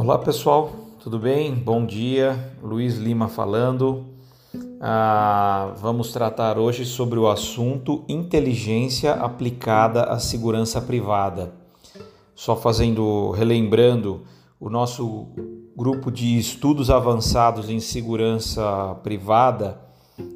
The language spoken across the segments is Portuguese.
Olá pessoal, tudo bem? Bom dia, Luiz Lima falando. Ah, vamos tratar hoje sobre o assunto inteligência aplicada à segurança privada. Só fazendo, relembrando, o nosso grupo de estudos avançados em segurança privada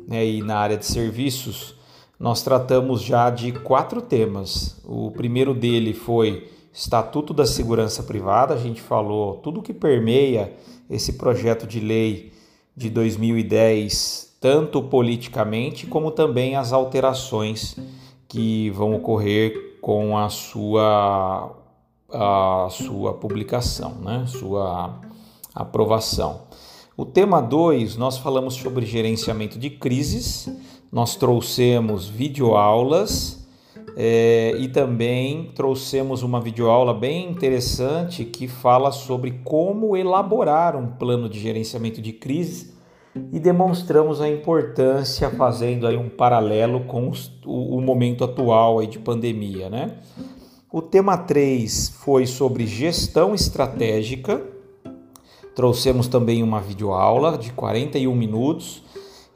né, e na área de serviços, nós tratamos já de quatro temas. O primeiro dele foi Estatuto da Segurança Privada, a gente falou tudo que permeia esse projeto de lei de 2010, tanto politicamente como também as alterações que vão ocorrer com a sua, a sua publicação, né? sua aprovação. O tema 2, nós falamos sobre gerenciamento de crises, nós trouxemos videoaulas é, e também trouxemos uma videoaula bem interessante que fala sobre como elaborar um plano de gerenciamento de crise e demonstramos a importância fazendo aí um paralelo com os, o, o, momento atual aí de pandemia, né? O tema 3 foi sobre gestão estratégica. Trouxemos também uma videoaula de 41 minutos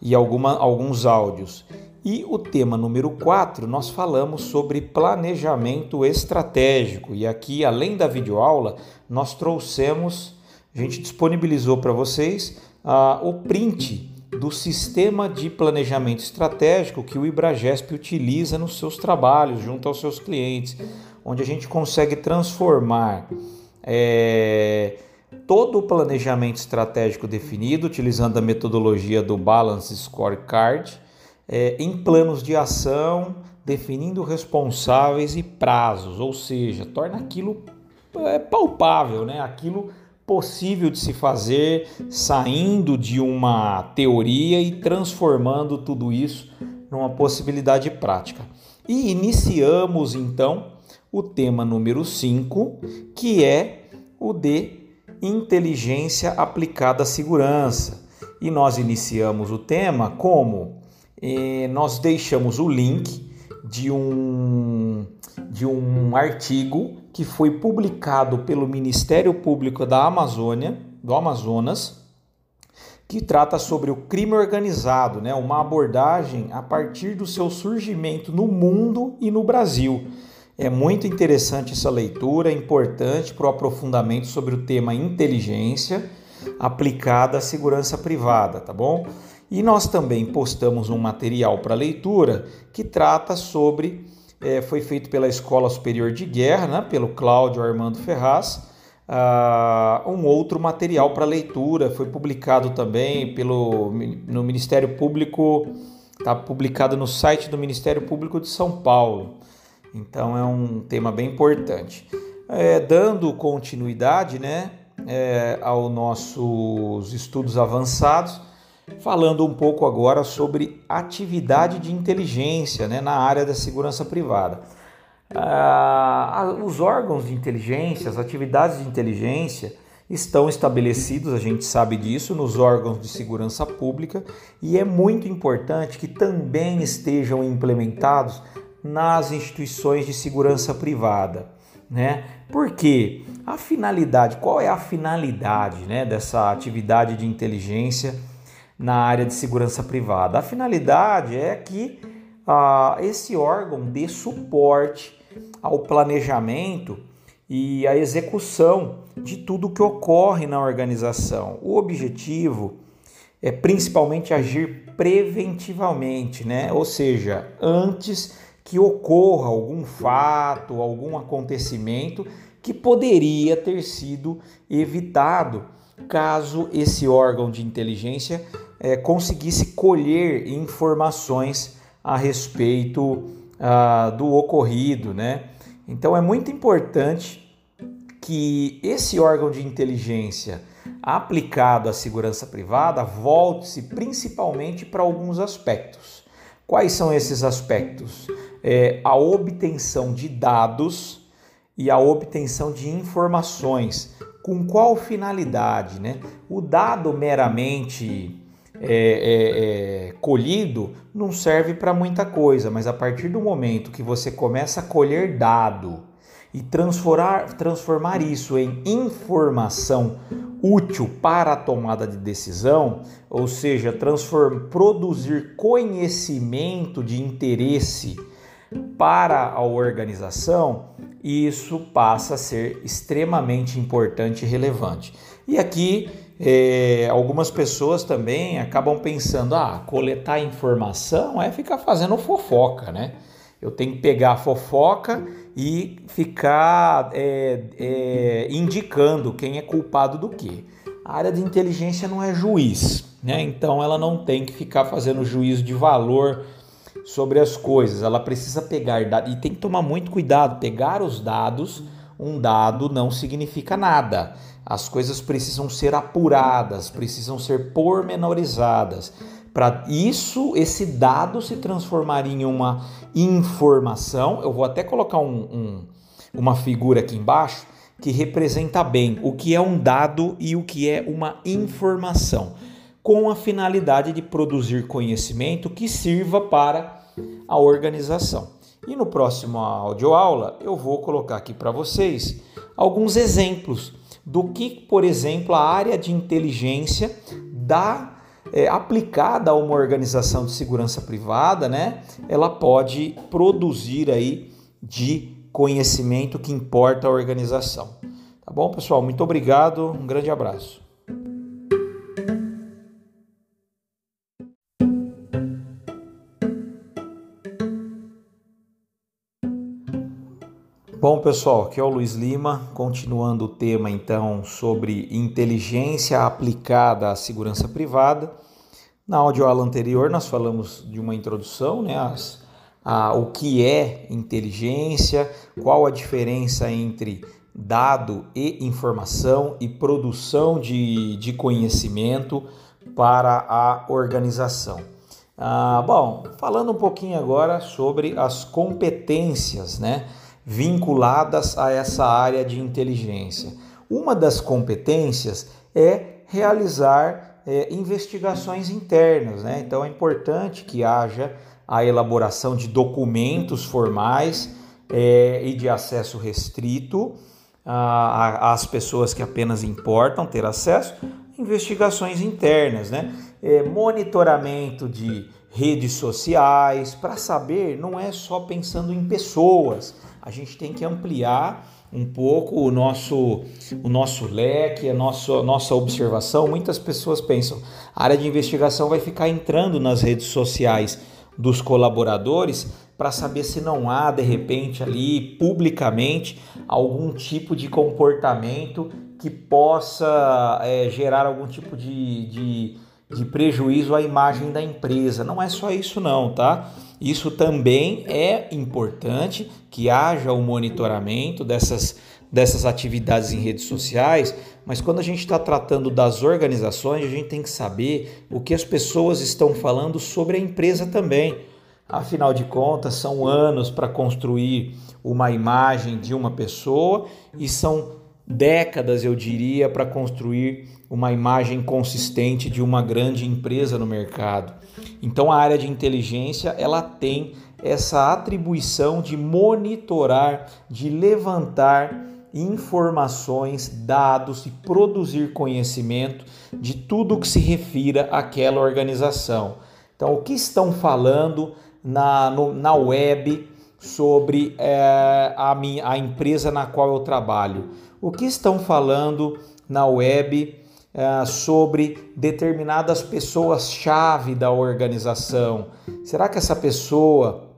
e alguma, alguns áudios. E o tema número 4, nós falamos sobre planejamento estratégico. E aqui, além da videoaula, nós trouxemos, a gente disponibilizou para vocês uh, o print do sistema de planejamento estratégico que o Ibragesp utiliza nos seus trabalhos junto aos seus clientes, onde a gente consegue transformar é, todo o planejamento estratégico definido utilizando a metodologia do Balance Scorecard é, em planos de ação, definindo responsáveis e prazos, ou seja, torna aquilo é, palpável, né? aquilo possível de se fazer, saindo de uma teoria e transformando tudo isso numa possibilidade prática. E iniciamos então o tema número 5, que é o de inteligência aplicada à segurança. E nós iniciamos o tema como nós deixamos o link de um, de um artigo que foi publicado pelo Ministério Público da Amazônia, do Amazonas, que trata sobre o crime organizado, né? uma abordagem a partir do seu surgimento no mundo e no Brasil. É muito interessante essa leitura, é importante para o aprofundamento sobre o tema inteligência aplicada à segurança privada, tá bom? E nós também postamos um material para leitura que trata sobre, é, foi feito pela Escola Superior de Guerra, né, pelo Cláudio Armando Ferraz, uh, um outro material para leitura, foi publicado também pelo, no Ministério Público, está publicado no site do Ministério Público de São Paulo. Então é um tema bem importante. É, dando continuidade né, é, aos nossos estudos avançados, falando um pouco agora sobre atividade de inteligência né, na área da segurança privada. Ah, os órgãos de inteligência, as atividades de inteligência estão estabelecidos, a gente sabe disso, nos órgãos de segurança pública e é muito importante que também estejam implementados nas instituições de segurança privada. Né? Porque a finalidade, qual é a finalidade né, dessa atividade de inteligência? Na área de segurança privada. A finalidade é que ah, esse órgão dê suporte ao planejamento e à execução de tudo que ocorre na organização. O objetivo é principalmente agir preventivamente, né? ou seja, antes que ocorra algum fato, algum acontecimento que poderia ter sido evitado caso esse órgão de inteligência é, conseguisse colher informações a respeito ah, do ocorrido, né? Então é muito importante que esse órgão de inteligência aplicado à segurança privada volte-se principalmente para alguns aspectos. Quais são esses aspectos? É, a obtenção de dados e a obtenção de informações. Com qual finalidade? Né? O dado meramente é, é, é, colhido não serve para muita coisa, mas a partir do momento que você começa a colher dado e transformar, transformar isso em informação útil para a tomada de decisão, ou seja, produzir conhecimento de interesse para a organização, isso passa a ser extremamente importante e relevante. E aqui é, algumas pessoas também acabam pensando: ah, coletar informação é ficar fazendo fofoca, né? Eu tenho que pegar a fofoca e ficar é, é, indicando quem é culpado do que. A área de inteligência não é juiz, né? Então ela não tem que ficar fazendo juízo de valor sobre as coisas. Ela precisa pegar dados e tem que tomar muito cuidado. Pegar os dados, um dado não significa nada. As coisas precisam ser apuradas, precisam ser pormenorizadas. Para isso, esse dado se transformar em uma informação. Eu vou até colocar um, um, uma figura aqui embaixo que representa bem o que é um dado e o que é uma informação, com a finalidade de produzir conhecimento que sirva para a organização. E no próximo aula eu vou colocar aqui para vocês alguns exemplos do que, por exemplo, a área de inteligência dá é, aplicada a uma organização de segurança privada, né? Ela pode produzir aí de conhecimento que importa a organização. Tá bom, pessoal? Muito obrigado, um grande abraço. Bom, pessoal, aqui é o Luiz Lima, continuando o tema então sobre inteligência aplicada à segurança privada. Na audioaula anterior nós falamos de uma introdução, né, as, a, o que é inteligência, qual a diferença entre dado e informação e produção de, de conhecimento para a organização. Ah, bom, falando um pouquinho agora sobre as competências, né? Vinculadas a essa área de inteligência. Uma das competências é realizar é, investigações internas, né? então é importante que haja a elaboração de documentos formais é, e de acesso restrito às pessoas que apenas importam ter acesso, investigações internas, né? É, monitoramento de redes sociais, para saber, não é só pensando em pessoas, a gente tem que ampliar um pouco o nosso, o nosso leque, a nossa, nossa observação. Muitas pessoas pensam a área de investigação vai ficar entrando nas redes sociais dos colaboradores para saber se não há, de repente, ali publicamente algum tipo de comportamento que possa é, gerar algum tipo de, de, de prejuízo à imagem da empresa. Não é só isso, não, tá? Isso também é importante que haja o monitoramento dessas, dessas atividades em redes sociais, mas quando a gente está tratando das organizações, a gente tem que saber o que as pessoas estão falando sobre a empresa também. Afinal de contas, são anos para construir uma imagem de uma pessoa e são décadas, eu diria, para construir uma imagem consistente de uma grande empresa no mercado. Então a área de inteligência, ela tem essa atribuição de monitorar, de levantar informações, dados e produzir conhecimento de tudo que se refira àquela organização. Então, o que estão falando na, no, na web sobre é, a, minha, a empresa na qual eu trabalho? O que estão falando na web é, sobre determinadas pessoas-chave da organização? Será que essa pessoa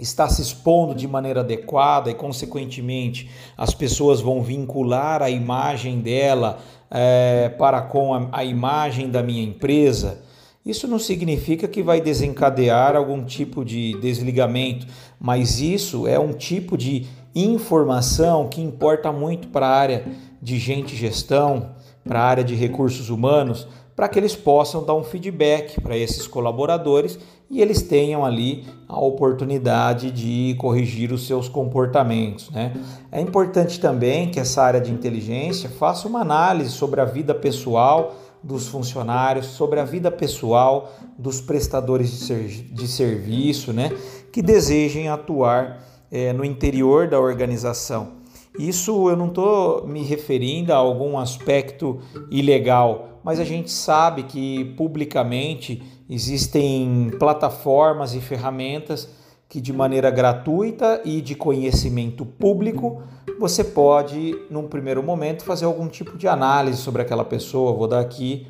está se expondo de maneira adequada e, consequentemente, as pessoas vão vincular a imagem dela é, para com a, a imagem da minha empresa? Isso não significa que vai desencadear algum tipo de desligamento, mas isso é um tipo de informação que importa muito para a área de gente gestão, para a área de recursos humanos, para que eles possam dar um feedback para esses colaboradores e eles tenham ali a oportunidade de corrigir os seus comportamentos. Né? É importante também que essa área de inteligência faça uma análise sobre a vida pessoal dos funcionários, sobre a vida pessoal dos prestadores de, ser, de serviço, né? que desejem atuar é, no interior da organização Isso eu não estou me referindo a algum aspecto ilegal, mas a gente sabe que publicamente existem plataformas e ferramentas que de maneira gratuita e de conhecimento público você pode, num primeiro momento, fazer algum tipo de análise sobre aquela pessoa. Vou dar aqui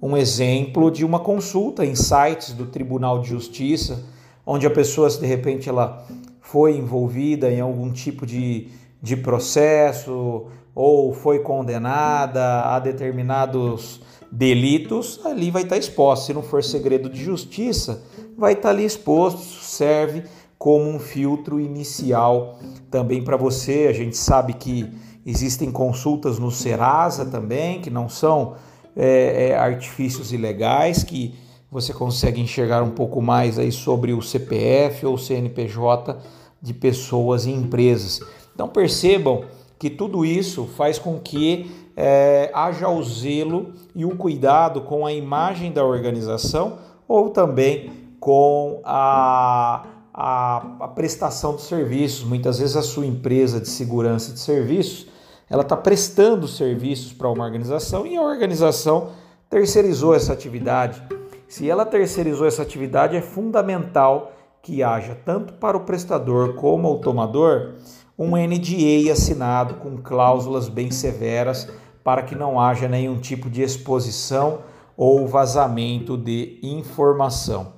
um exemplo de uma consulta em sites do Tribunal de Justiça, onde a pessoa, de repente ela foi envolvida em algum tipo de, de processo ou foi condenada a determinados delitos, ali vai estar exposto. Se não for segredo de justiça, vai estar ali exposto, serve como um filtro inicial também para você. A gente sabe que existem consultas no Serasa também, que não são é, é, artifícios ilegais, que você consegue enxergar um pouco mais aí sobre o CPF ou CNPJ de pessoas e empresas. Então percebam que tudo isso faz com que é, haja o zelo e o cuidado com a imagem da organização ou também com a a, a prestação de serviços. Muitas vezes a sua empresa de segurança de serviços ela está prestando serviços para uma organização e a organização terceirizou essa atividade. Se ela terceirizou essa atividade, é fundamental que haja, tanto para o prestador como o tomador, um NDA assinado com cláusulas bem severas para que não haja nenhum tipo de exposição ou vazamento de informação.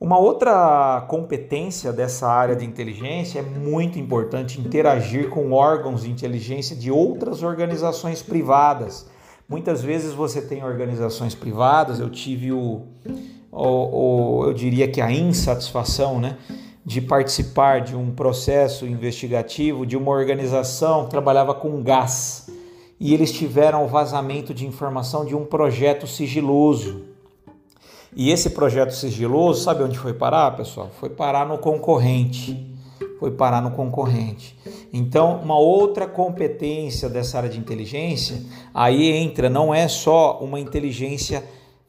Uma outra competência dessa área de inteligência é muito importante interagir com órgãos de inteligência de outras organizações privadas. Muitas vezes você tem organizações privadas, eu tive o, o, o eu diria que a insatisfação, né, de participar de um processo investigativo de uma organização que trabalhava com gás e eles tiveram o vazamento de informação de um projeto sigiloso. E esse projeto sigiloso, sabe onde foi parar, pessoal? Foi parar no concorrente. Foi parar no concorrente. Então, uma outra competência dessa área de inteligência, aí entra, não é só uma inteligência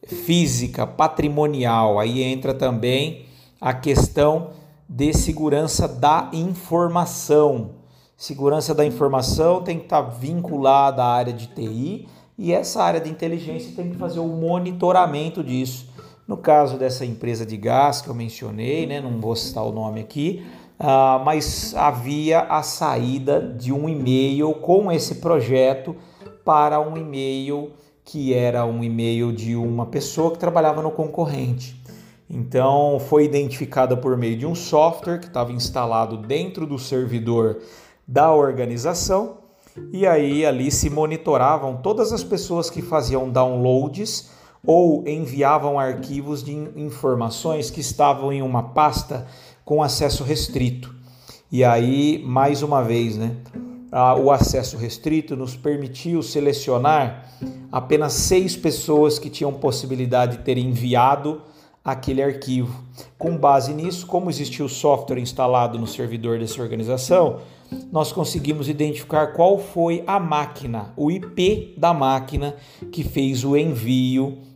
física, patrimonial, aí entra também a questão de segurança da informação. Segurança da informação tem que estar vinculada à área de TI e essa área de inteligência tem que fazer o monitoramento disso. No caso dessa empresa de gás que eu mencionei, né, não vou citar o nome aqui, uh, mas havia a saída de um e-mail com esse projeto para um e-mail que era um e-mail de uma pessoa que trabalhava no concorrente. Então foi identificada por meio de um software que estava instalado dentro do servidor da organização e aí ali se monitoravam todas as pessoas que faziam downloads ou enviavam arquivos de informações que estavam em uma pasta com acesso restrito. E aí, mais uma vez, né, o acesso restrito nos permitiu selecionar apenas seis pessoas que tinham possibilidade de ter enviado aquele arquivo. Com base nisso, como existia o software instalado no servidor dessa organização, nós conseguimos identificar qual foi a máquina, o IP da máquina que fez o envio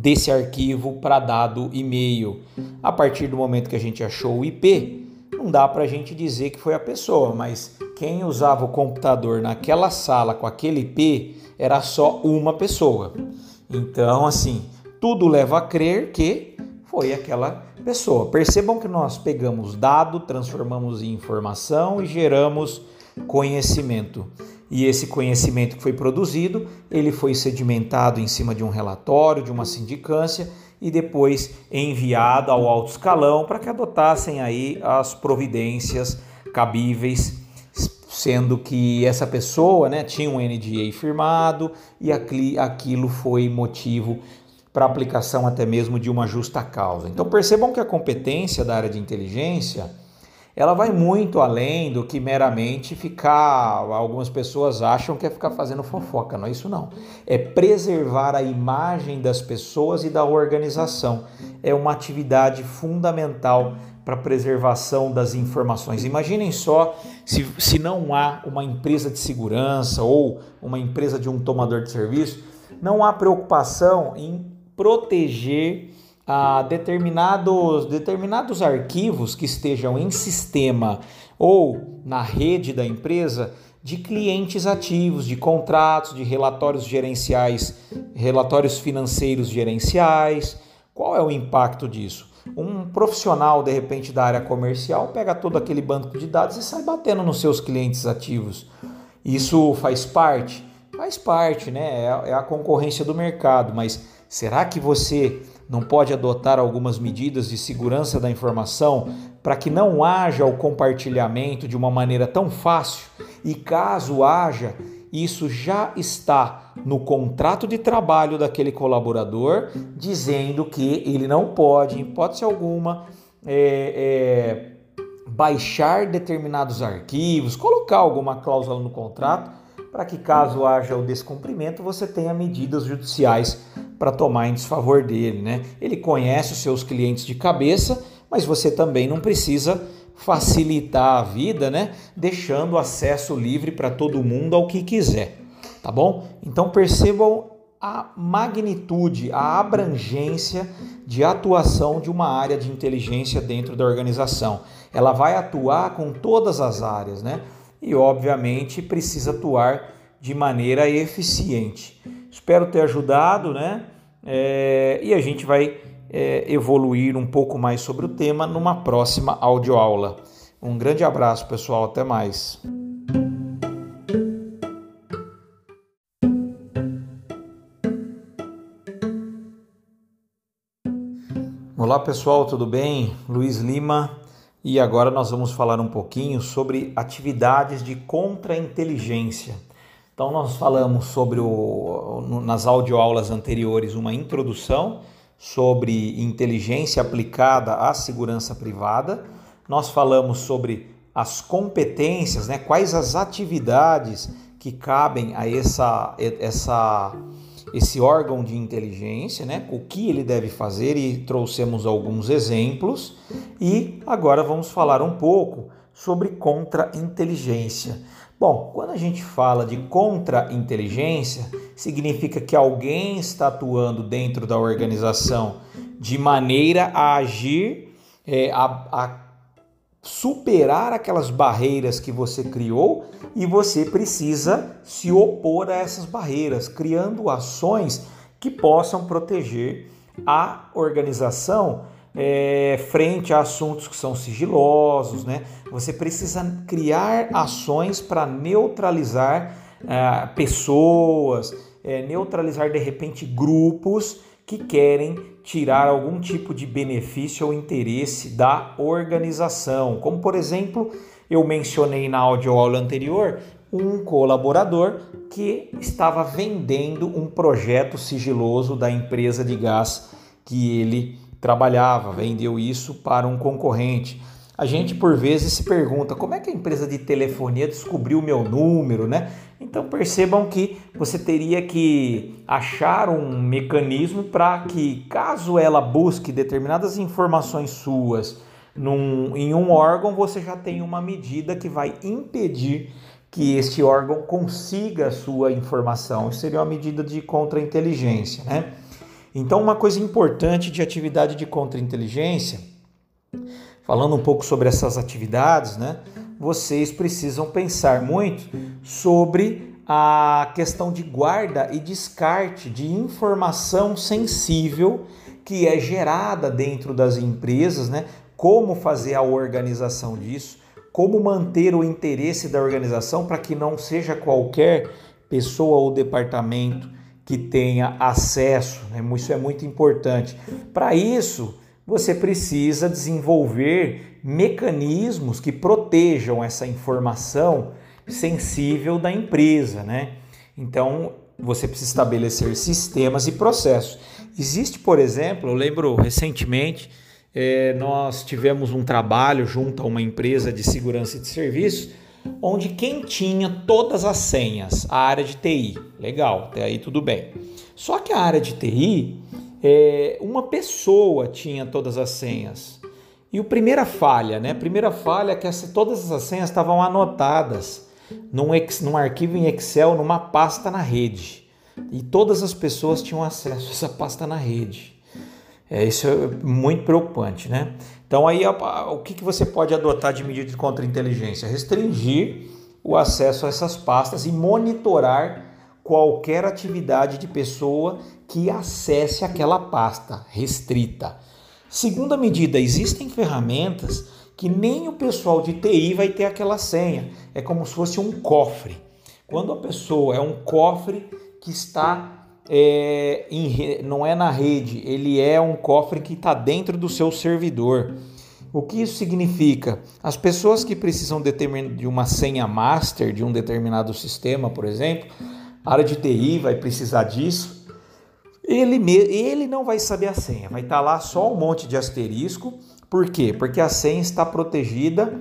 desse arquivo para dado e-mail. A partir do momento que a gente achou o IP, não dá para a gente dizer que foi a pessoa, mas quem usava o computador naquela sala com aquele IP era só uma pessoa. Então, assim, tudo leva a crer que foi aquela pessoa. Percebam que nós pegamos dado, transformamos em informação e geramos conhecimento e esse conhecimento que foi produzido, ele foi sedimentado em cima de um relatório, de uma sindicância e depois enviado ao alto escalão para que adotassem aí as providências cabíveis, sendo que essa pessoa né, tinha um NDA firmado e aquilo foi motivo para aplicação até mesmo de uma justa causa. Então percebam que a competência da área de inteligência ela vai muito além do que meramente ficar. Algumas pessoas acham que é ficar fazendo fofoca, não é isso não. É preservar a imagem das pessoas e da organização. É uma atividade fundamental para a preservação das informações. Imaginem só se, se não há uma empresa de segurança ou uma empresa de um tomador de serviço, não há preocupação em proteger a determinados, determinados arquivos que estejam em sistema ou na rede da empresa de clientes ativos, de contratos, de relatórios gerenciais, relatórios financeiros gerenciais. Qual é o impacto disso? Um profissional, de repente, da área comercial pega todo aquele banco de dados e sai batendo nos seus clientes ativos. Isso faz parte? Faz parte, né? É, é a concorrência do mercado, mas será que você não pode adotar algumas medidas de segurança da informação para que não haja o compartilhamento de uma maneira tão fácil? E caso haja, isso já está no contrato de trabalho daquele colaborador, dizendo que ele não pode, em hipótese alguma, é, é, baixar determinados arquivos, colocar alguma cláusula no contrato, para que, caso haja o descumprimento, você tenha medidas judiciais para tomar em desfavor dele. Né? Ele conhece os seus clientes de cabeça, mas você também não precisa facilitar a vida, né? Deixando acesso livre para todo mundo ao que quiser, tá bom? Então percebam a magnitude, a abrangência de atuação de uma área de inteligência dentro da organização. Ela vai atuar com todas as áreas, né? E obviamente precisa atuar de maneira eficiente. Espero ter ajudado, né? É, e a gente vai é, evoluir um pouco mais sobre o tema numa próxima audioaula. Um grande abraço, pessoal. Até mais. Olá pessoal, tudo bem? Luiz Lima e agora nós vamos falar um pouquinho sobre atividades de contra-inteligência. Então nós falamos sobre o, nas audioaulas anteriores uma introdução sobre inteligência aplicada à segurança privada. Nós falamos sobre as competências, né? quais as atividades que cabem a essa, essa, esse órgão de inteligência, né? o que ele deve fazer e trouxemos alguns exemplos. E agora vamos falar um pouco sobre contra-inteligência. Bom, quando a gente fala de contra-inteligência, significa que alguém está atuando dentro da organização de maneira a agir, é, a, a superar aquelas barreiras que você criou e você precisa se opor a essas barreiras, criando ações que possam proteger a organização é, frente a assuntos que são sigilosos, né? Você precisa criar ações para neutralizar é, pessoas, é, neutralizar de repente grupos que querem tirar algum tipo de benefício ou interesse da organização. Como por exemplo, eu mencionei na audioaula anterior um colaborador que estava vendendo um projeto sigiloso da empresa de gás que ele trabalhava, vendeu isso para um concorrente. A gente por vezes se pergunta como é que a empresa de telefonia descobriu o meu número, né? Então percebam que você teria que achar um mecanismo para que, caso ela busque determinadas informações suas num, em um órgão, você já tenha uma medida que vai impedir que este órgão consiga a sua informação. Isso seria uma medida de contra-inteligência, né? Então, uma coisa importante de atividade de contra-inteligência, falando um pouco sobre essas atividades, né? Vocês precisam pensar muito sobre a questão de guarda e descarte de informação sensível que é gerada dentro das empresas, né? Como fazer a organização disso, como manter o interesse da organização para que não seja qualquer pessoa ou departamento que tenha acesso, né? isso é muito importante. Para isso, você precisa desenvolver mecanismos que protejam essa informação sensível da empresa, né? Então, você precisa estabelecer sistemas e processos. Existe, por exemplo, eu lembro recentemente, é, nós tivemos um trabalho junto a uma empresa de segurança de serviços onde quem tinha todas as senhas, a área de TI, legal, até aí tudo bem. Só que a área de TI, é, uma pessoa tinha todas as senhas. E a primeira falha, né? Primeira falha é que essa, todas as senhas estavam anotadas num, num arquivo em Excel, numa pasta na rede. E todas as pessoas tinham acesso a essa pasta na rede. É, isso é muito preocupante, né? Então aí o que, que você pode adotar de medida de contra-inteligência? Restringir o acesso a essas pastas e monitorar qualquer atividade de pessoa que acesse aquela pasta restrita. Segunda medida, existem ferramentas que nem o pessoal de TI vai ter aquela senha. É como se fosse um cofre. Quando a pessoa é um cofre que está é, em, não é na rede, ele é um cofre que está dentro do seu servidor. O que isso significa? As pessoas que precisam de uma senha master de um determinado sistema, por exemplo, a área de TI vai precisar disso. Ele, ele não vai saber a senha, vai estar tá lá só um monte de asterisco. Por quê? Porque a senha está protegida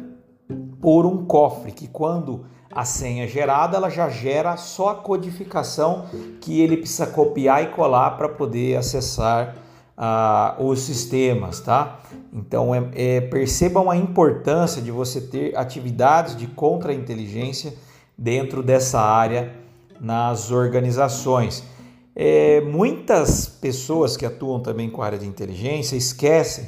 por um cofre que, quando a senha é gerada, ela já gera só a codificação que ele precisa copiar e colar para poder acessar uh, os sistemas, tá? Então é, é, percebam a importância de você ter atividades de contra-inteligência dentro dessa área nas organizações. É, muitas pessoas que atuam também com a área de inteligência esquecem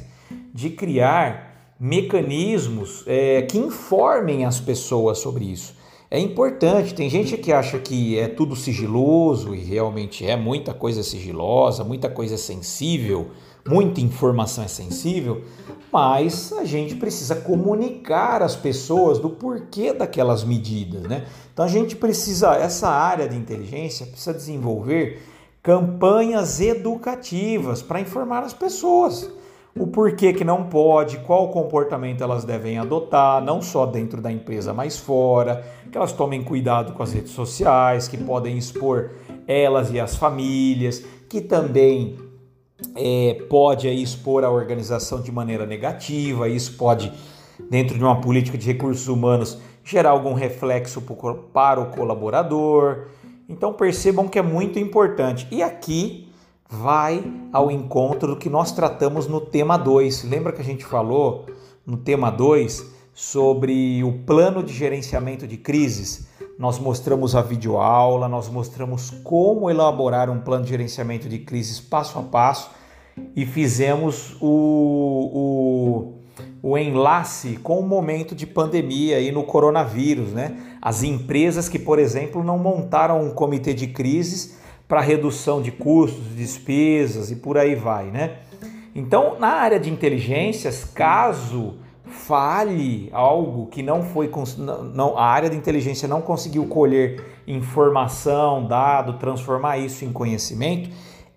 de criar mecanismos é, que informem as pessoas sobre isso. É importante, tem gente que acha que é tudo sigiloso e realmente é muita coisa sigilosa, muita coisa sensível, muita informação é sensível, mas a gente precisa comunicar às pessoas do porquê daquelas medidas, né? Então a gente precisa, essa área de inteligência precisa desenvolver campanhas educativas para informar as pessoas o porquê que não pode, qual comportamento elas devem adotar, não só dentro da empresa, mas fora, que elas tomem cuidado com as redes sociais, que podem expor elas e as famílias, que também é, pode aí, expor a organização de maneira negativa, isso pode, dentro de uma política de recursos humanos, gerar algum reflexo para o colaborador. Então percebam que é muito importante. E aqui vai ao encontro do que nós tratamos no tema 2. Lembra que a gente falou no tema 2 sobre o plano de gerenciamento de crises? Nós mostramos a videoaula, nós mostramos como elaborar um plano de gerenciamento de crises passo a passo e fizemos o, o, o enlace com o momento de pandemia aí no coronavírus, né? As empresas que, por exemplo, não montaram um comitê de crises para redução de custos, despesas e por aí vai, né? Então, na área de inteligências, caso fale algo que não foi não, a área de inteligência não conseguiu colher informação, dado, transformar isso em conhecimento,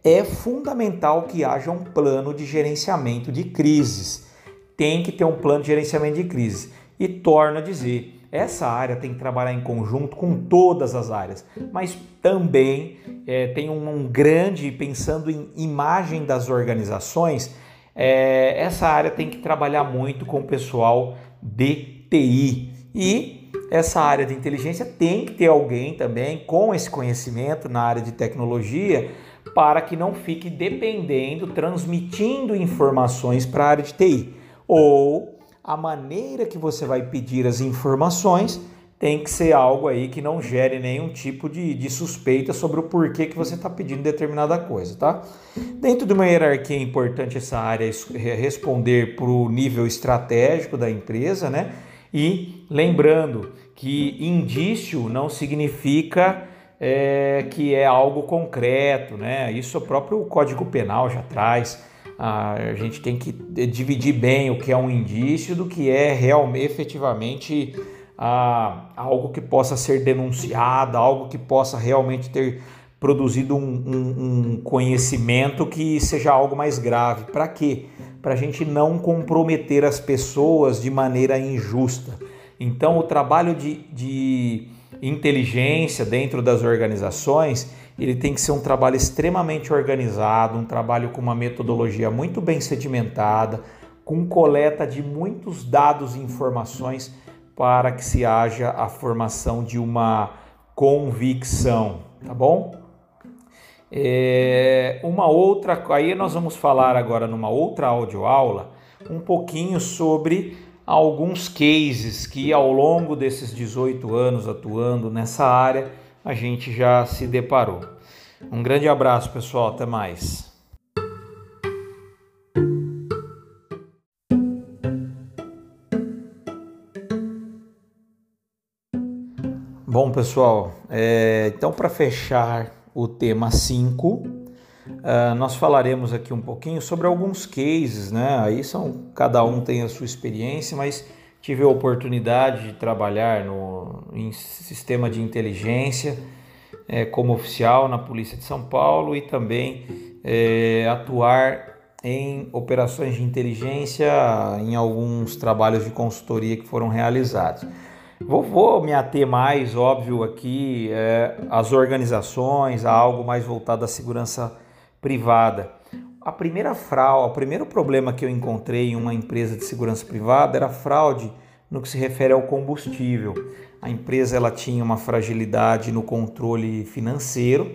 é fundamental que haja um plano de gerenciamento de crises. Tem que ter um plano de gerenciamento de crises. E torno a dizer, essa área tem que trabalhar em conjunto com todas as áreas, mas também é, tem um, um, grande, pensando em imagem das organizações, é, essa área tem que trabalhar muito com o pessoal de TI. E essa área de inteligência tem que ter alguém também com esse conhecimento na área de tecnologia para que não fique dependendo, transmitindo informações para a área de TI. Ou a maneira que você vai pedir as informações tem que ser algo aí que não gere nenhum tipo de, de suspeita sobre o porquê que você está pedindo determinada coisa, tá? Dentro de uma hierarquia é importante essa área responder para o nível estratégico da empresa, né? E lembrando que indício não significa é, que é algo concreto, né? Isso o próprio Código Penal já traz a gente tem que dividir bem o que é um indício do que é realmente efetivamente ah, algo que possa ser denunciado, algo que possa realmente ter produzido um, um, um conhecimento que seja algo mais grave. Para quê? Para a gente não comprometer as pessoas de maneira injusta. Então, o trabalho de, de inteligência dentro das organizações ele tem que ser um trabalho extremamente organizado, um trabalho com uma metodologia muito bem sedimentada, com coleta de muitos dados e informações para que se haja a formação de uma convicção, tá bom? É, uma outra, aí nós vamos falar agora numa outra audioaula um pouquinho sobre alguns cases que ao longo desses 18 anos atuando nessa área a gente já se deparou. Um grande abraço, pessoal. Até mais. Bom, pessoal, é, então para fechar o tema 5, uh, ah, nós falaremos aqui um pouquinho sobre alguns cases, né? Aí são, cada um tem a sua experiência, mas tive a oportunidade de trabalhar no em sistema de inteligência é, como oficial na Polícia de São Paulo e também é, atuar em operações de inteligência em alguns trabalhos de consultoria que foram realizados. Vou, vou me ater mais, óbvio, aqui é, às organizações, a algo mais voltado à segurança privada. A primeira fraude, o primeiro problema que eu encontrei em uma empresa de segurança privada era fraude no que se refere ao combustível. A empresa ela tinha uma fragilidade no controle financeiro,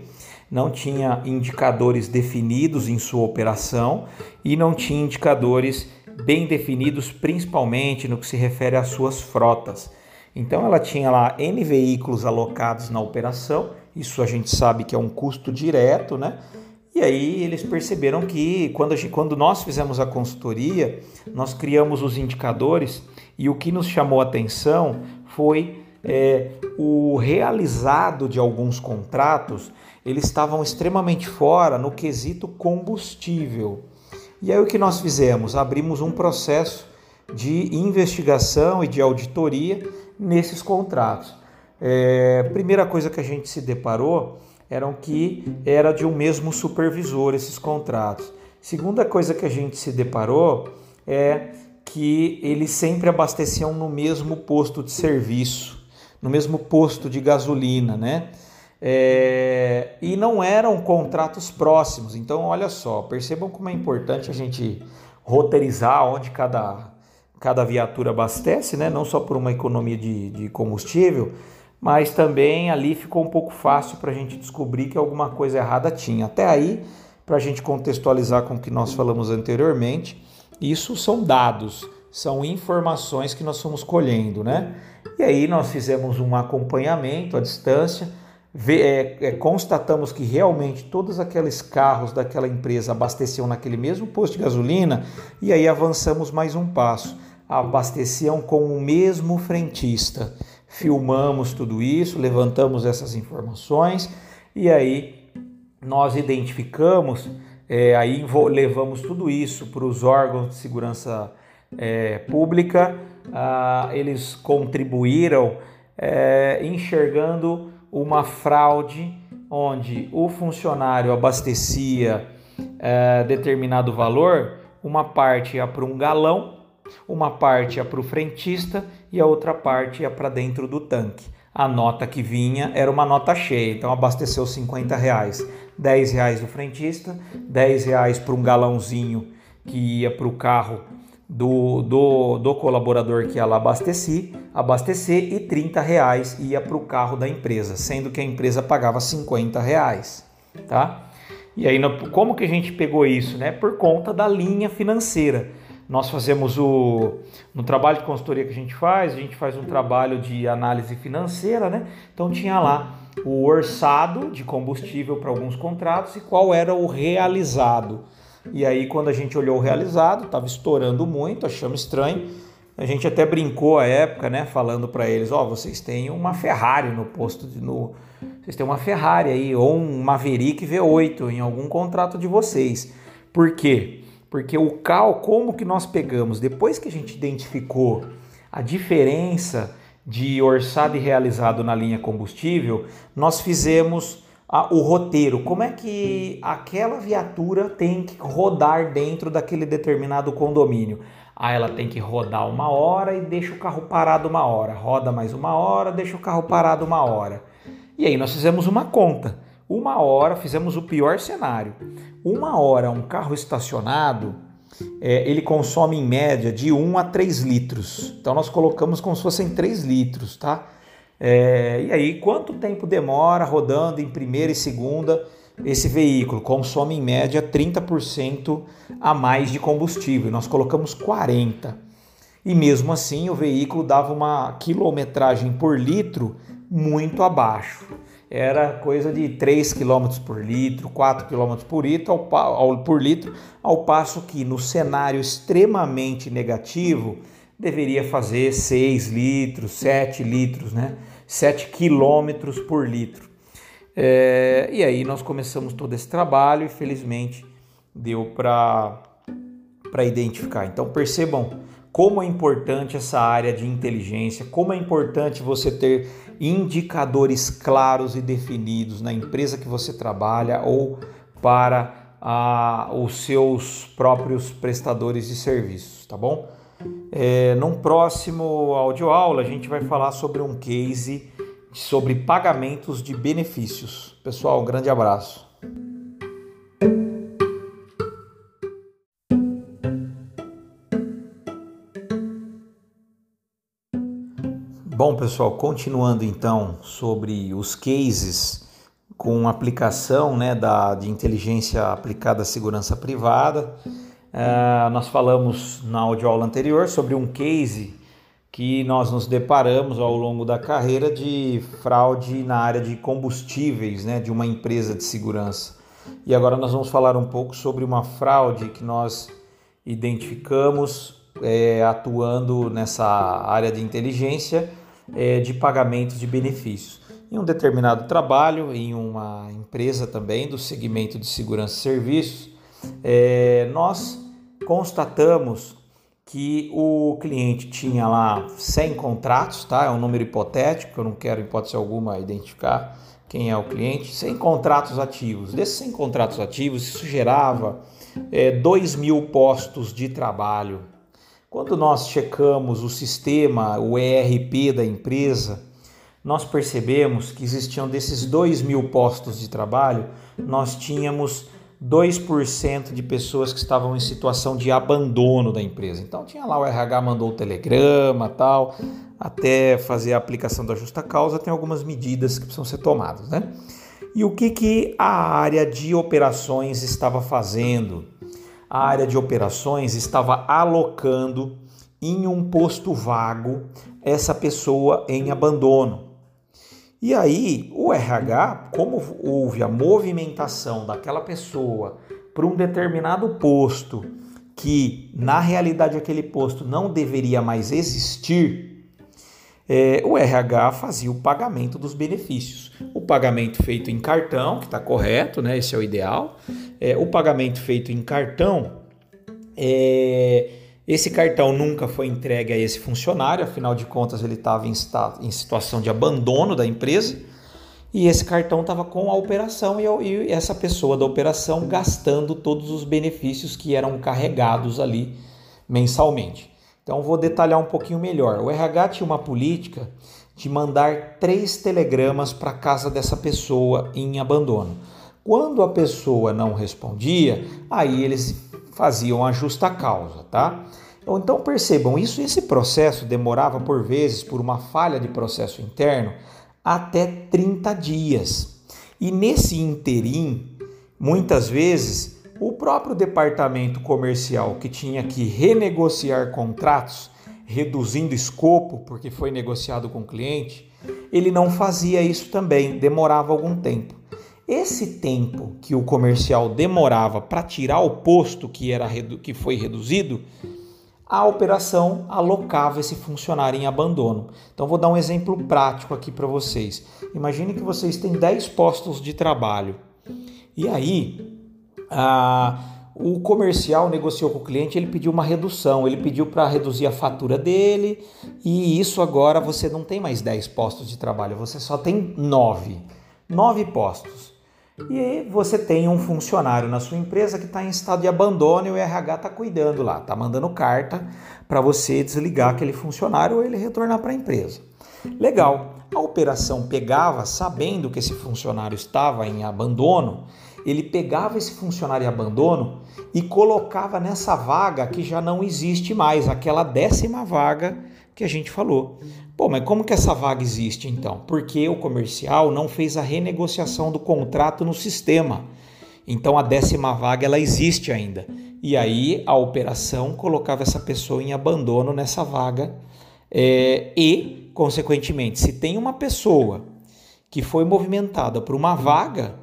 não tinha indicadores definidos em sua operação e não tinha indicadores bem definidos, principalmente no que se refere às suas frotas. Então ela tinha lá N veículos alocados na operação, isso a gente sabe que é um custo direto, né? E aí eles perceberam que quando, quando nós fizemos a consultoria, nós criamos os indicadores e o que nos chamou a atenção foi é, o realizado de alguns contratos, eles estavam extremamente fora no quesito combustível. E aí o que nós fizemos? Abrimos um processo de investigação e de auditoria nesses contratos. É, primeira coisa que a gente se deparou eram que era de um mesmo supervisor esses contratos. Segunda coisa que a gente se deparou é que eles sempre abasteciam no mesmo posto de serviço, no mesmo posto de gasolina, né? É, e não eram contratos próximos. Então, olha só, percebam como é importante a gente roteirizar onde cada cada viatura abastece, né? não só por uma economia de, de combustível, mas também ali ficou um pouco fácil para a gente descobrir que alguma coisa errada tinha. Até aí, para a gente contextualizar com o que nós falamos anteriormente, isso são dados, são informações que nós fomos colhendo, né? E aí nós fizemos um acompanhamento à distância, é, é, constatamos que realmente todos aqueles carros daquela empresa abasteciam naquele mesmo posto de gasolina e aí avançamos mais um passo abasteciam com o mesmo frentista. Filmamos tudo isso, levantamos essas informações e aí nós identificamos, é, aí levamos tudo isso para os órgãos de segurança é, pública, ah, eles contribuíram é, enxergando uma fraude onde o funcionário abastecia é, determinado valor, uma parte ia para um galão uma parte ia para o frentista e a outra parte ia para dentro do tanque. A nota que vinha era uma nota cheia, então abasteceu 50 reais. 10 reais do frentista, 10 reais para um galãozinho que ia para o carro do, do, do, colaborador que ia lá abastecer, abastecer e 30 reais ia para o carro da empresa, sendo que a empresa pagava 50 reais, tá? E aí, como que a gente pegou isso? Né? Por conta da linha financeira nós fazemos o no trabalho de consultoria que a gente faz, a gente faz um trabalho de análise financeira, né? Então tinha lá o orçado de combustível para alguns contratos e qual era o realizado. E aí quando a gente olhou o realizado, estava estourando muito, achamos estranho. A gente até brincou à época, né, falando para eles, ó, oh, vocês têm uma Ferrari no posto de no vocês têm uma Ferrari aí ou um Maverick V8 em algum contrato de vocês. Por quê? Porque o cal, como que nós pegamos? Depois que a gente identificou a diferença de orçado e realizado na linha combustível, nós fizemos a, o roteiro. Como é que aquela viatura tem que rodar dentro daquele determinado condomínio? Ah, ela tem que rodar uma hora e deixa o carro parado uma hora. Roda mais uma hora, deixa o carro parado uma hora. E aí nós fizemos uma conta. Uma hora, fizemos o pior cenário. Uma hora um carro estacionado, é, ele consome em média de 1 a 3 litros. Então nós colocamos como se fossem 3 litros, tá? É, e aí, quanto tempo demora rodando em primeira e segunda esse veículo? Consome em média 30% a mais de combustível. Nós colocamos 40. E mesmo assim, o veículo dava uma quilometragem por litro muito abaixo era coisa de 3 km por litro, 4 km por litro, ao, ao, por litro, ao passo que no cenário extremamente negativo, deveria fazer 6 litros, 7 litros, né? 7 quilômetros por litro. É, e aí nós começamos todo esse trabalho e felizmente deu para identificar. Então percebam como é importante essa área de inteligência, como é importante você ter indicadores claros e definidos na empresa que você trabalha ou para a, os seus próprios prestadores de serviços, tá bom? É, num próximo audioaula a gente vai falar sobre um case sobre pagamentos de benefícios. Pessoal, um grande abraço. Bom, pessoal, continuando então sobre os cases com aplicação né, da, de inteligência aplicada à segurança privada. Uh, nós falamos na audioaula anterior sobre um case que nós nos deparamos ao longo da carreira de fraude na área de combustíveis né, de uma empresa de segurança. E agora nós vamos falar um pouco sobre uma fraude que nós identificamos é, atuando nessa área de inteligência é, de pagamentos de benefícios. Em um determinado trabalho, em uma empresa também do segmento de segurança e serviços, é, nós constatamos que o cliente tinha lá 100 contratos, tá? É um número hipotético, eu não quero, hipótese alguma, identificar quem é o cliente, 100 contratos ativos. Desses 100 contratos ativos, isso gerava é, 2 mil postos de trabalho quando nós checamos o sistema, o ERP da empresa, nós percebemos que existiam desses 2 mil postos de trabalho, nós tínhamos 2% de pessoas que estavam em situação de abandono da empresa. Então tinha lá o RH mandou o telegrama, tal, até fazer a aplicação da justa causa, tem algumas medidas que precisam ser tomadas, né? E o que que a área de operações estava fazendo? A área de operações estava alocando em um posto vago essa pessoa em abandono. E aí, o RH, como houve a movimentação daquela pessoa para um determinado posto que na realidade aquele posto não deveria mais existir, é, o RH fazia o pagamento dos benefícios. O pagamento feito em cartão, que está correto, né? Esse é o ideal. É, o pagamento feito em cartão, é, esse cartão nunca foi entregue a esse funcionário, afinal de contas ele estava em, em, situação de abandono da empresa. E esse cartão estava com a operação e, e essa pessoa da operação gastando todos os benefícios que eram carregados ali mensalmente. Então vou detalhar um pouquinho melhor. O RH tinha uma política de mandar três telegramas para casa dessa pessoa em abandono. Quando a pessoa não respondia, aí eles faziam a justa causa, tá? Então percebam, isso esse processo demorava por vezes por uma falha de processo interno até 30 dias. E nesse interim, muitas vezes o próprio departamento comercial que tinha que renegociar contratos, reduzindo escopo, porque foi negociado com o cliente, ele não fazia isso também, demorava algum tempo. Esse tempo que o comercial demorava para tirar o posto que, era, que foi reduzido, a operação alocava esse funcionário em abandono. Então vou dar um exemplo prático aqui para vocês. Imagine que vocês têm 10 postos de trabalho. E aí, ah, o comercial negociou com o cliente, ele pediu uma redução, ele pediu para reduzir a fatura dele, e isso agora você não tem mais 10 postos de trabalho, você só tem 9. 9 postos. E você tem um funcionário na sua empresa que está em estado de abandono e o RH está cuidando lá, está mandando carta para você desligar aquele funcionário ou ele retornar para a empresa. Legal. A operação pegava, sabendo que esse funcionário estava em abandono, ele pegava esse funcionário em abandono e colocava nessa vaga que já não existe mais, aquela décima vaga que a gente falou. Pô, mas como que essa vaga existe então? Porque o comercial não fez a renegociação do contrato no sistema. Então a décima vaga ela existe ainda. E aí a operação colocava essa pessoa em abandono nessa vaga é, e, consequentemente, se tem uma pessoa que foi movimentada por uma vaga,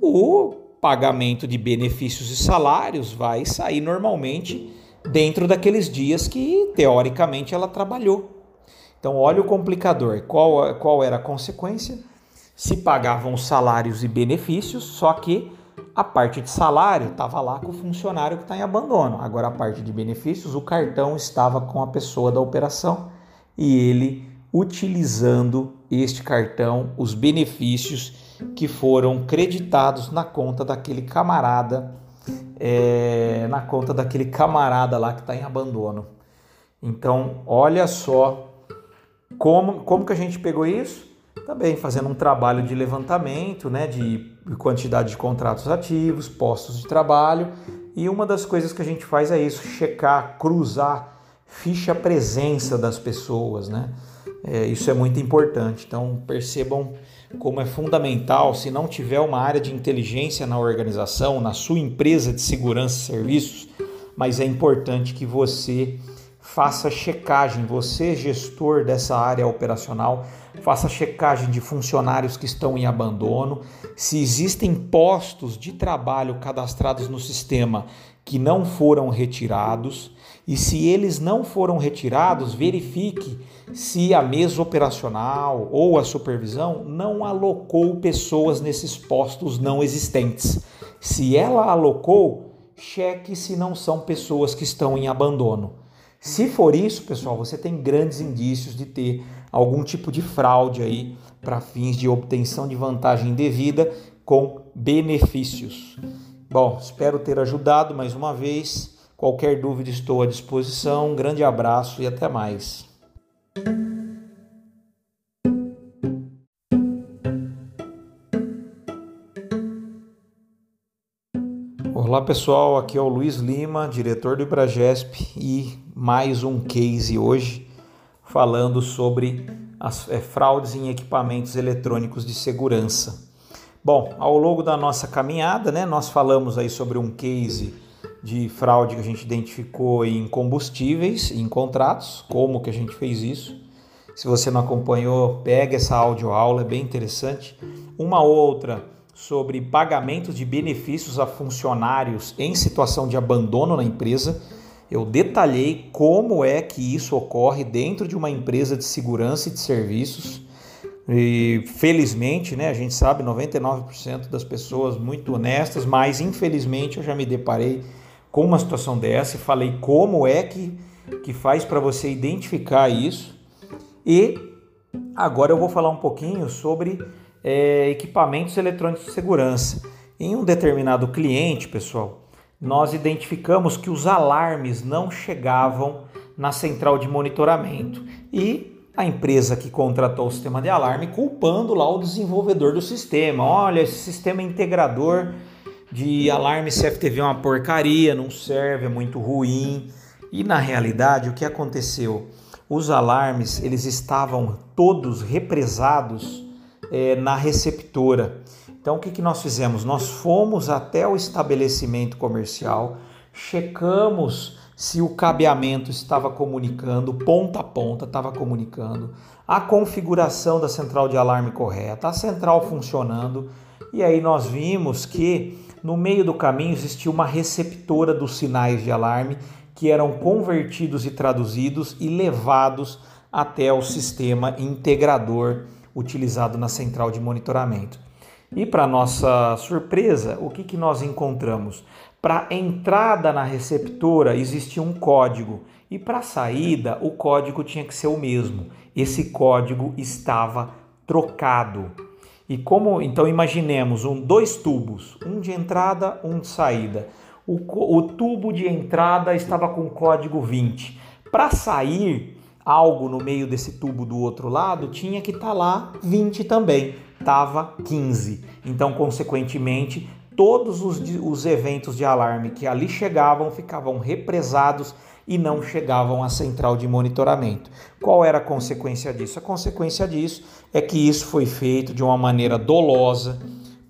o pagamento de benefícios e salários vai sair normalmente dentro daqueles dias que teoricamente ela trabalhou. Então, olha o complicador. Qual, qual era a consequência? Se pagavam os salários e benefícios, só que a parte de salário estava lá com o funcionário que está em abandono. Agora, a parte de benefícios, o cartão estava com a pessoa da operação e ele utilizando este cartão, os benefícios que foram creditados na conta daquele camarada, é, na conta daquele camarada lá que está em abandono. Então, olha só como, como que a gente pegou isso? Também fazendo um trabalho de levantamento, né, de quantidade de contratos ativos, postos de trabalho. E uma das coisas que a gente faz é isso, checar, cruzar, ficha presença das pessoas, né? É, isso é muito importante. Então percebam como é fundamental, se não tiver uma área de inteligência na organização, na sua empresa de segurança e serviços, mas é importante que você faça checagem, você gestor dessa área operacional, faça checagem de funcionários que estão em abandono, se existem postos de trabalho cadastrados no sistema que não foram retirados e se eles não foram retirados, verifique se a mesa operacional ou a supervisão não alocou pessoas nesses postos não existentes. Se ela alocou, cheque se não são pessoas que estão em abandono. Se for isso, pessoal, você tem grandes indícios de ter algum tipo de fraude aí para fins de obtenção de vantagem devida com benefícios. Bom, espero ter ajudado mais uma vez. Qualquer dúvida estou à disposição. Um grande abraço e até mais. Olá pessoal, aqui é o Luiz Lima, diretor do Ibragesp e mais um case hoje falando sobre as é, fraudes em equipamentos eletrônicos de segurança. Bom, ao longo da nossa caminhada, né, nós falamos aí sobre um case de fraude que a gente identificou em combustíveis, em contratos, como que a gente fez isso. Se você não acompanhou, pega essa audioaula, é bem interessante. Uma outra sobre pagamento de benefícios a funcionários em situação de abandono na empresa eu detalhei como é que isso ocorre dentro de uma empresa de segurança e de serviços. E felizmente, né, a gente sabe 99% das pessoas muito honestas, mas infelizmente eu já me deparei com uma situação dessa falei como é que, que faz para você identificar isso. E agora eu vou falar um pouquinho sobre é, equipamentos eletrônicos de segurança. Em um determinado cliente, pessoal, nós identificamos que os alarmes não chegavam na central de monitoramento e a empresa que contratou o sistema de alarme culpando lá o desenvolvedor do sistema. Olha, esse sistema integrador de alarme CFTV é uma porcaria, não serve, é muito ruim. E na realidade, o que aconteceu? Os alarmes eles estavam todos represados é, na receptora. Então, o que, que nós fizemos? Nós fomos até o estabelecimento comercial, checamos se o cabeamento estava comunicando, ponta a ponta estava comunicando, a configuração da central de alarme correta, a central funcionando, e aí nós vimos que no meio do caminho existia uma receptora dos sinais de alarme que eram convertidos e traduzidos e levados até o sistema integrador utilizado na central de monitoramento. E para nossa surpresa, o que, que nós encontramos? Para entrada na receptora existia um código e para saída o código tinha que ser o mesmo. Esse código estava trocado. E como então imaginemos um dois tubos, um de entrada, um de saída. O, o tubo de entrada estava com código 20. Para sair algo no meio desse tubo do outro lado, tinha que estar tá lá 20 também estava 15. Então, consequentemente, todos os, os eventos de alarme que ali chegavam ficavam represados e não chegavam à central de monitoramento. Qual era a consequência disso? A consequência disso é que isso foi feito de uma maneira dolosa.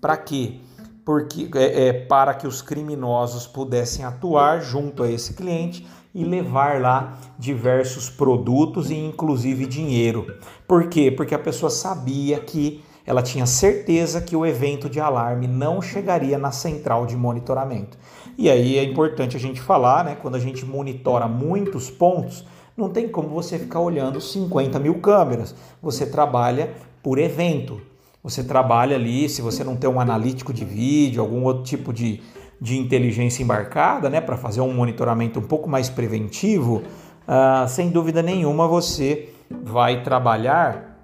Para quê? Porque, é, é, para que os criminosos pudessem atuar junto a esse cliente e levar lá diversos produtos e inclusive dinheiro. Por quê? Porque a pessoa sabia que ela tinha certeza que o evento de alarme não chegaria na central de monitoramento. E aí é importante a gente falar, né? Quando a gente monitora muitos pontos, não tem como você ficar olhando 50 mil câmeras. Você trabalha por evento. Você trabalha ali, se você não tem um analítico de vídeo, algum outro tipo de, de inteligência embarcada, né, para fazer um monitoramento um pouco mais preventivo, uh, sem dúvida nenhuma você vai trabalhar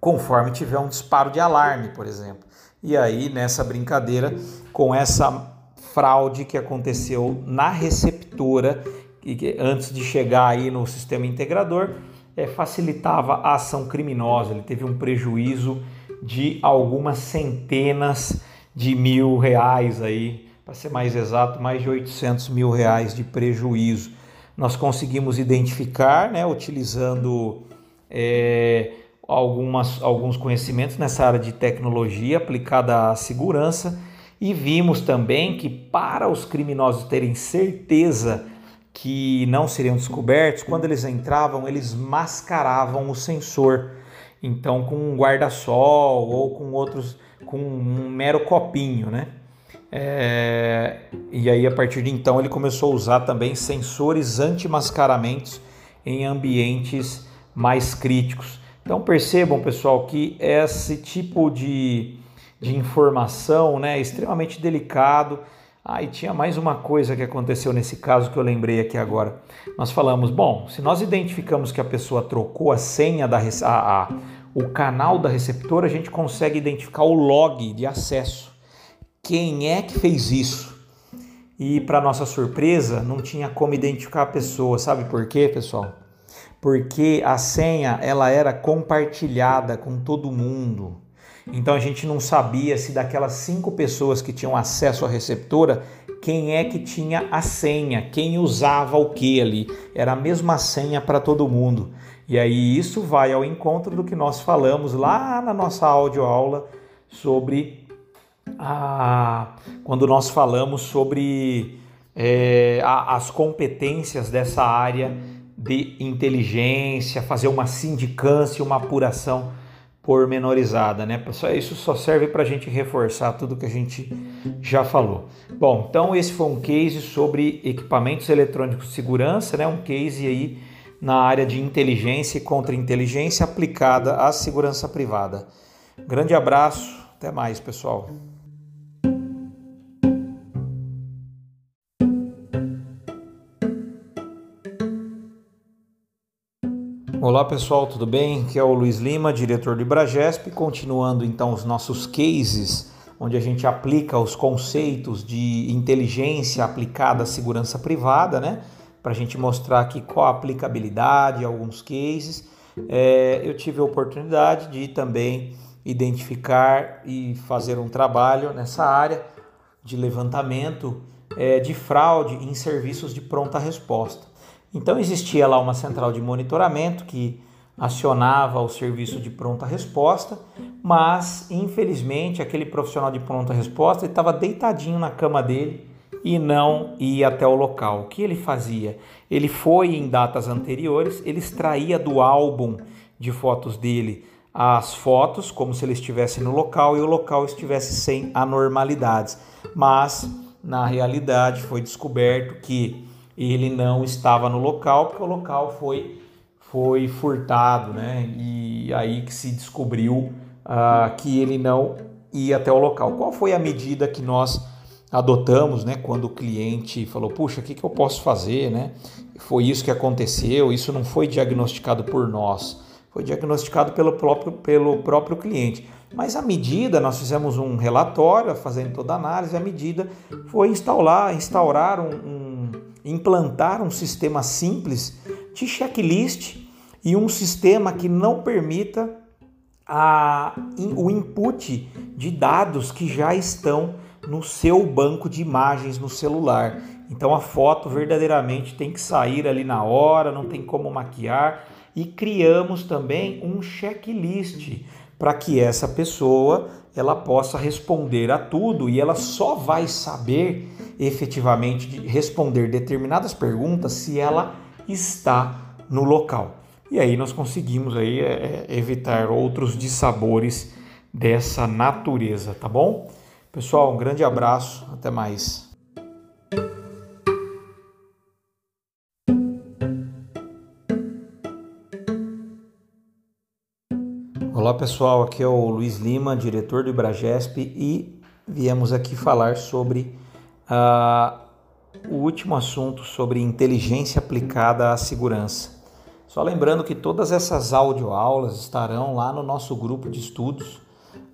conforme tiver um disparo de alarme, por exemplo. E aí, nessa brincadeira, com essa fraude que aconteceu na receptora, que antes de chegar aí no sistema integrador, é, facilitava a ação criminosa. Ele teve um prejuízo de algumas centenas de mil reais aí, para ser mais exato, mais de 800 mil reais de prejuízo. Nós conseguimos identificar, né, utilizando é, algumas, alguns conhecimentos nessa área de tecnologia aplicada à segurança e vimos também que para os criminosos terem certeza que não seriam descobertos, quando eles entravam, eles mascaravam o sensor. Então, com um guarda-sol ou com outros, com um mero copinho, né? É, e aí, a partir de então, ele começou a usar também sensores anti-mascaramentos em ambientes mais críticos. Então, percebam, pessoal, que esse tipo de, de informação né, extremamente delicado ah, e tinha mais uma coisa que aconteceu nesse caso que eu lembrei aqui agora. Nós falamos, bom, se nós identificamos que a pessoa trocou a senha da a, a, o canal da receptora, a gente consegue identificar o log de acesso. Quem é que fez isso? E para nossa surpresa, não tinha como identificar a pessoa. Sabe por quê, pessoal? Porque a senha ela era compartilhada com todo mundo. Então a gente não sabia se daquelas cinco pessoas que tinham acesso à receptora, quem é que tinha a senha, quem usava o que ali. Era a mesma senha para todo mundo. E aí isso vai ao encontro do que nós falamos lá na nossa audioaula sobre a quando nós falamos sobre é, a, as competências dessa área de inteligência, fazer uma sindicância, uma apuração pormenorizada, né? Isso só serve para a gente reforçar tudo que a gente já falou. Bom, então esse foi um case sobre equipamentos eletrônicos de segurança, né? Um case aí na área de inteligência e contra-inteligência aplicada à segurança privada. Grande abraço, até mais, pessoal. Olá pessoal, tudo bem? Aqui é o Luiz Lima, diretor de Bragesp, continuando então os nossos cases, onde a gente aplica os conceitos de inteligência aplicada à segurança privada, né? Para a gente mostrar aqui qual a aplicabilidade, alguns cases. É, eu tive a oportunidade de também identificar e fazer um trabalho nessa área de levantamento é, de fraude em serviços de pronta resposta. Então existia lá uma central de monitoramento que acionava o serviço de pronta resposta, mas infelizmente aquele profissional de pronta resposta estava deitadinho na cama dele e não ia até o local. O que ele fazia? Ele foi em datas anteriores, ele extraía do álbum de fotos dele as fotos como se ele estivesse no local e o local estivesse sem anormalidades. Mas na realidade foi descoberto que ele não estava no local porque o local foi foi furtado, né? E aí que se descobriu uh, que ele não ia até o local. Qual foi a medida que nós adotamos, né? Quando o cliente falou, puxa, o que, que eu posso fazer, né? Foi isso que aconteceu. Isso não foi diagnosticado por nós, foi diagnosticado pelo próprio pelo próprio cliente. Mas a medida, nós fizemos um relatório, fazendo toda a análise, a medida foi instaurar, instaurar um, um implantar um sistema simples de checklist e um sistema que não permita a, o input de dados que já estão no seu banco de imagens no celular. Então a foto verdadeiramente tem que sair ali na hora, não tem como maquiar. E criamos também um checklist para que essa pessoa ela possa responder a tudo e ela só vai saber efetivamente de responder determinadas perguntas se ela está no local. E aí nós conseguimos aí é, é, evitar outros dissabores dessa natureza, tá bom? Pessoal, um grande abraço, até mais. Olá pessoal, aqui é o Luiz Lima, diretor do Ibragesp e viemos aqui falar sobre uh, o último assunto sobre inteligência aplicada à segurança. Só lembrando que todas essas audioaulas estarão lá no nosso grupo de estudos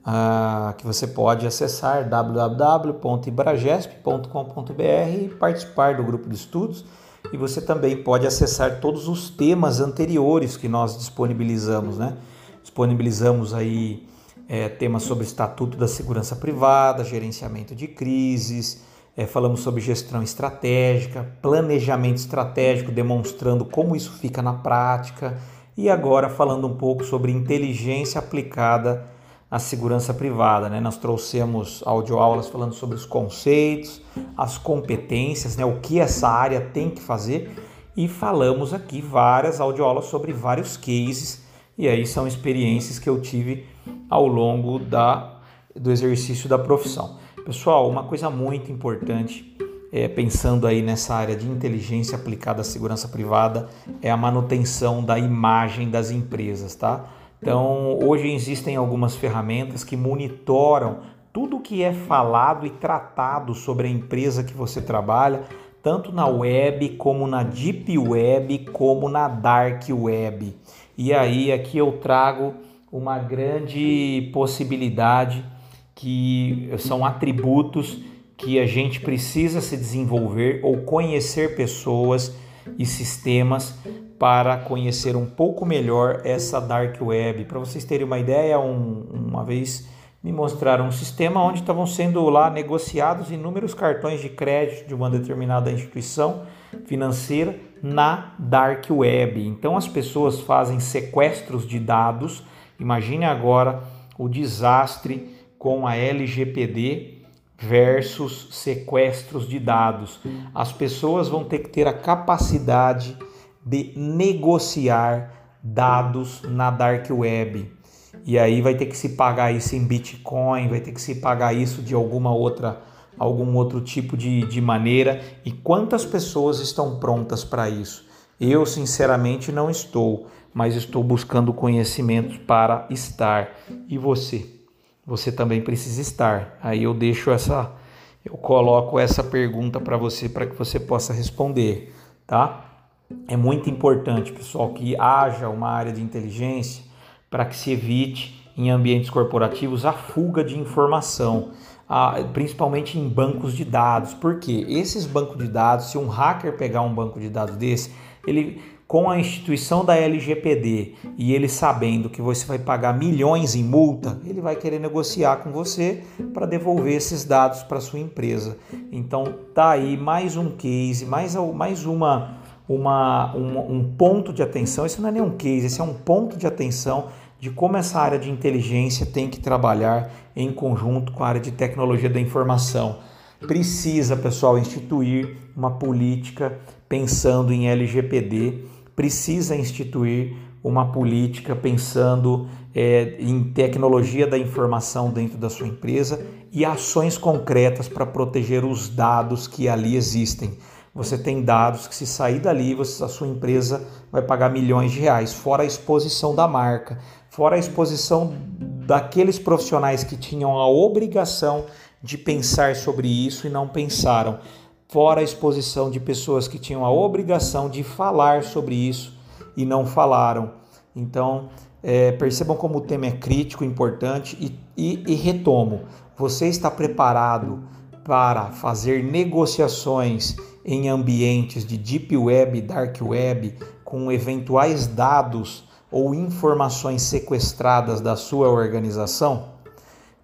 uh, que você pode acessar www.ibragesp.com.br e participar do grupo de estudos e você também pode acessar todos os temas anteriores que nós disponibilizamos, né? Disponibilizamos aí é, temas sobre Estatuto da Segurança Privada, gerenciamento de crises, é, falamos sobre gestão estratégica, planejamento estratégico, demonstrando como isso fica na prática, e agora falando um pouco sobre inteligência aplicada à segurança privada. Né? Nós trouxemos audioaulas falando sobre os conceitos, as competências, né? o que essa área tem que fazer, e falamos aqui várias audioaulas sobre vários cases e aí são experiências que eu tive ao longo da, do exercício da profissão. Pessoal, uma coisa muito importante, é, pensando aí nessa área de inteligência aplicada à segurança privada, é a manutenção da imagem das empresas, tá? Então, hoje existem algumas ferramentas que monitoram tudo que é falado e tratado sobre a empresa que você trabalha, tanto na web como na deep web, como na dark web. E aí aqui eu trago uma grande possibilidade que são atributos que a gente precisa se desenvolver ou conhecer pessoas e sistemas para conhecer um pouco melhor essa dark web. Para vocês terem uma ideia, um, uma vez me mostraram um sistema onde estavam sendo lá negociados inúmeros cartões de crédito de uma determinada instituição financeira na dark web. Então as pessoas fazem sequestros de dados. Imagine agora o desastre com a LGPD versus sequestros de dados. As pessoas vão ter que ter a capacidade de negociar dados na dark web. E aí vai ter que se pagar isso em Bitcoin, vai ter que se pagar isso de alguma outra algum outro tipo de, de maneira e quantas pessoas estão prontas para isso? Eu, sinceramente, não estou, mas estou buscando conhecimentos para estar. E você? Você também precisa estar. Aí eu deixo essa, eu coloco essa pergunta para você para que você possa responder, tá? É muito importante, pessoal, que haja uma área de inteligência para que se evite em ambientes corporativos a fuga de informação principalmente em bancos de dados. Porque esses bancos de dados, se um hacker pegar um banco de dados desse, ele com a instituição da LGPD e ele sabendo que você vai pagar milhões em multa, ele vai querer negociar com você para devolver esses dados para sua empresa. Então tá aí mais um case, mais, mais uma, uma, um, um ponto de atenção. Isso não é nem um case, esse é um ponto de atenção de como essa área de inteligência tem que trabalhar em conjunto com a área de tecnologia da informação. Precisa, pessoal, instituir uma política pensando em LGPD, precisa instituir uma política pensando é, em tecnologia da informação dentro da sua empresa e ações concretas para proteger os dados que ali existem. Você tem dados que se sair dali, você, a sua empresa vai pagar milhões de reais, fora a exposição da marca, fora a exposição daqueles profissionais que tinham a obrigação de pensar sobre isso e não pensaram, fora a exposição de pessoas que tinham a obrigação de falar sobre isso e não falaram. Então, é, percebam como o tema é crítico, importante e, e, e retomo. Você está preparado para fazer negociações em ambientes de deep web, dark web, com eventuais dados ou informações sequestradas da sua organização?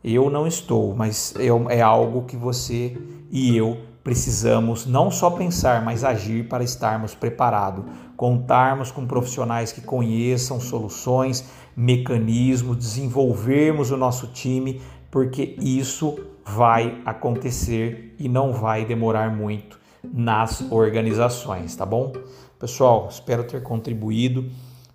Eu não estou, mas é, é algo que você e eu precisamos não só pensar, mas agir para estarmos preparados. Contarmos com profissionais que conheçam soluções, mecanismos, desenvolvermos o nosso time, porque isso vai acontecer e não vai demorar muito nas organizações, tá bom? Pessoal, espero ter contribuído.